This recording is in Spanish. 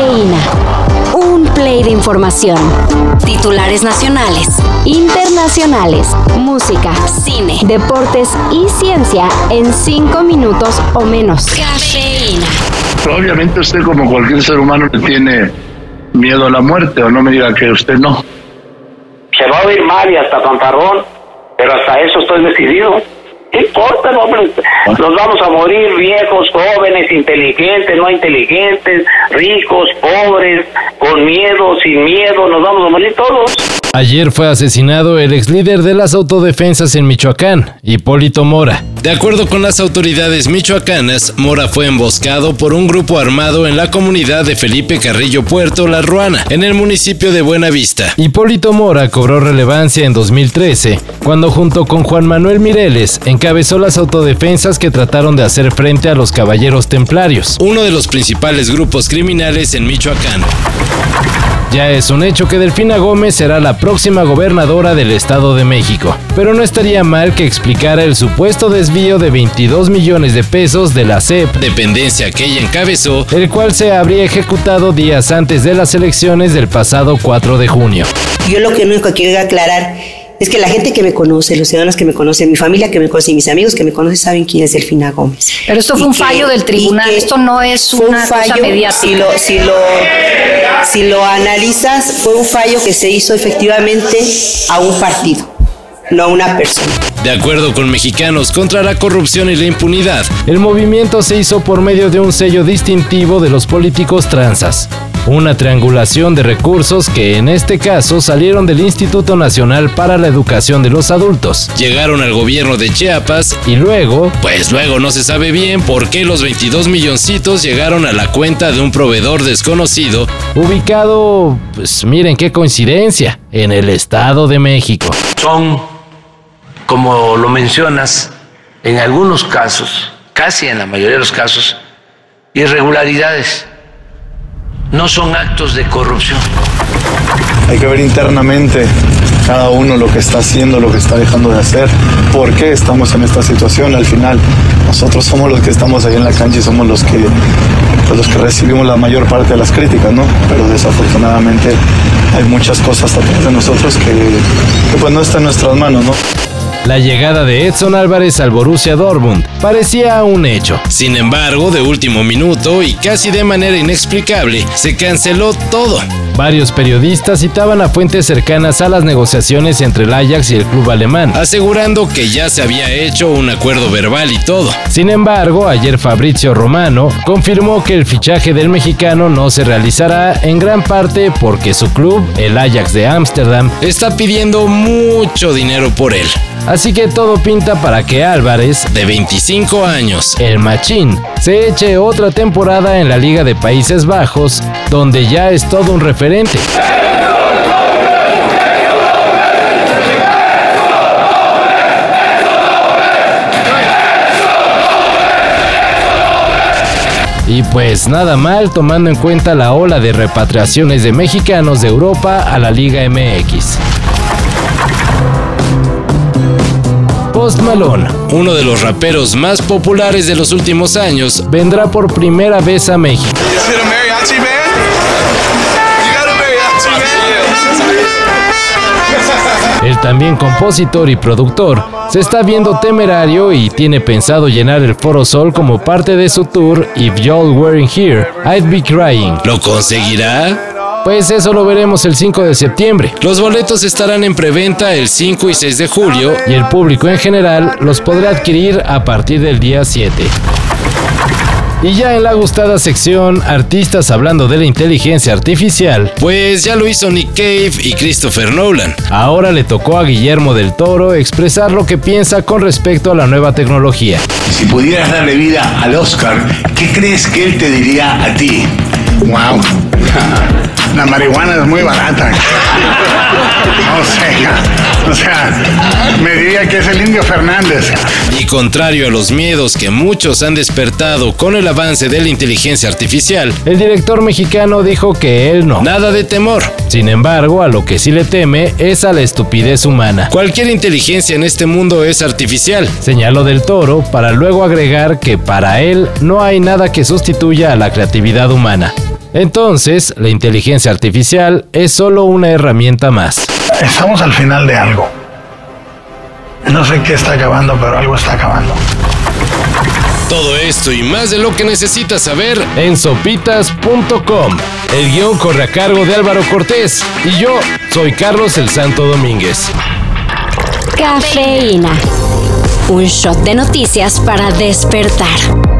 Cafeína. Un play de información. Titulares nacionales, internacionales, música, cine, deportes y ciencia en cinco minutos o menos. Cafeína. Obviamente usted como cualquier ser humano le tiene miedo a la muerte o no me diga que usted no. Se va a oír mal y hasta pantarrón, pero hasta eso estoy decidido. ¿Qué importa, hombre? Nos vamos a morir viejos, jóvenes, inteligentes, no inteligentes, ricos, pobres, con miedo, sin miedo, nos vamos a morir todos. Ayer fue asesinado el ex líder de las autodefensas en Michoacán, Hipólito Mora. De acuerdo con las autoridades michoacanas, Mora fue emboscado por un grupo armado en la comunidad de Felipe Carrillo Puerto La Ruana, en el municipio de Buenavista. Hipólito Mora cobró relevancia en 2013, cuando junto con Juan Manuel Mireles encabezó las autodefensas que trataron de hacer frente a los Caballeros Templarios, uno de los principales grupos criminales en Michoacán. Ya es un hecho que Delfina Gómez será la próxima gobernadora del Estado de México, pero no estaría mal que explicara el supuesto desvío de 22 millones de pesos de la CEP, dependencia que ella encabezó, el cual se habría ejecutado días antes de las elecciones del pasado 4 de junio. Yo lo que único que quiero aclarar es que la gente que me conoce, los ciudadanos que me conocen, mi familia que me conoce y mis amigos que me conocen saben quién es Delfina Gómez. Pero esto fue Y un que- fallo del tribunal, esto no es fue un una cosa fallo, mediática. Si lo, si, lo, si lo analizas, fue un fallo que se hizo efectivamente a un partido, no a una persona. De acuerdo con Mexicanos contra la Corrupción y la Impunidad, el movimiento se hizo por medio de un sello distintivo de los políticos transas. Una triangulación de recursos que en este caso salieron del Instituto Nacional para la Educación de los Adultos. Llegaron al gobierno de Chiapas y luego, pues luego no se sabe bien por qué los 22 milloncitos llegaron a la cuenta de un proveedor desconocido, ubicado, pues miren qué coincidencia, en el Estado de México. son, como lo mencionas, en algunos casos, casi en la mayoría de los casos, irregularidades. No son actos de corrupción. Hay que ver internamente cada uno lo que está haciendo, lo que está dejando de hacer, por qué estamos en esta situación. Al final, nosotros somos los que estamos ahí en la cancha y somos los que, pues, los que recibimos la mayor parte de las críticas, ¿no? Pero desafortunadamente hay muchas cosas atrás de nosotros que, que pues no está en nuestras manos, ¿no? La llegada de Edson Álvarez al Borussia Dortmund parecía un hecho. Sin embargo, de último minuto y casi de manera inexplicable, se canceló todo. Varios periodistas citaban a fuentes cercanas a las negociaciones entre el Ajax y el club alemán, asegurando que ya se había hecho un acuerdo verbal y todo. Sin embargo, ayer Fabrizio Romano confirmó que el fichaje del mexicano no se realizará en gran parte porque su club, el Ajax de Ámsterdam, está pidiendo mucho dinero por él. Así que todo pinta para que Álvarez, de 25 años, el machín, se eche otra temporada en la Liga de Países Bajos, donde ya es todo un referente. Y pues nada mal tomando en cuenta la ola de repatriaciones de mexicanos de Europa a la Liga MX. Post Malone, uno de los raperos más populares de los últimos años, vendrá por primera vez a México. Is también compositor y productor se está viendo temerario y tiene pensado llenar el Foro Sol como parte de su tour If Y'all Weren't Here, I'd Be Crying. ¿Lo conseguirá? Pues eso lo veremos el 5 de septiembre. Los boletos estarán en preventa el 5 y 6 de julio y el público en general los podrá adquirir a partir del día 7. Y ya en la gustada sección, artistas hablando de la inteligencia artificial, pues ya lo hizo Nick Cave y Christopher Nolan. Ahora le tocó a Guillermo del Toro expresar lo que piensa con respecto a la nueva tecnología. Si pudieras darle vida al Oscar, ¿qué crees que él te diría a ti? Wow. La marihuana es muy barata. O sea, o sea, me diría que es el indio Fernández. Y contrario a los miedos que muchos han despertado con el avance de la inteligencia artificial, el director mexicano dijo que él no, nada de temor. Sin embargo, a lo que sí le teme es a la estupidez humana. Cualquier inteligencia en este mundo es artificial, señaló del Toro, para luego agregar que para él no hay nada que sustituya a la creatividad humana. Entonces, la inteligencia artificial es solo una herramienta más. Estamos al final de algo. No sé qué está acabando, pero algo está acabando. Todo esto y más de lo que necesitas saber en sopitas.com. El guion corre a cargo de Álvaro Cortés y yo soy Carlos el Santo Domínguez. Cafeína. Un shot de noticias para despertar.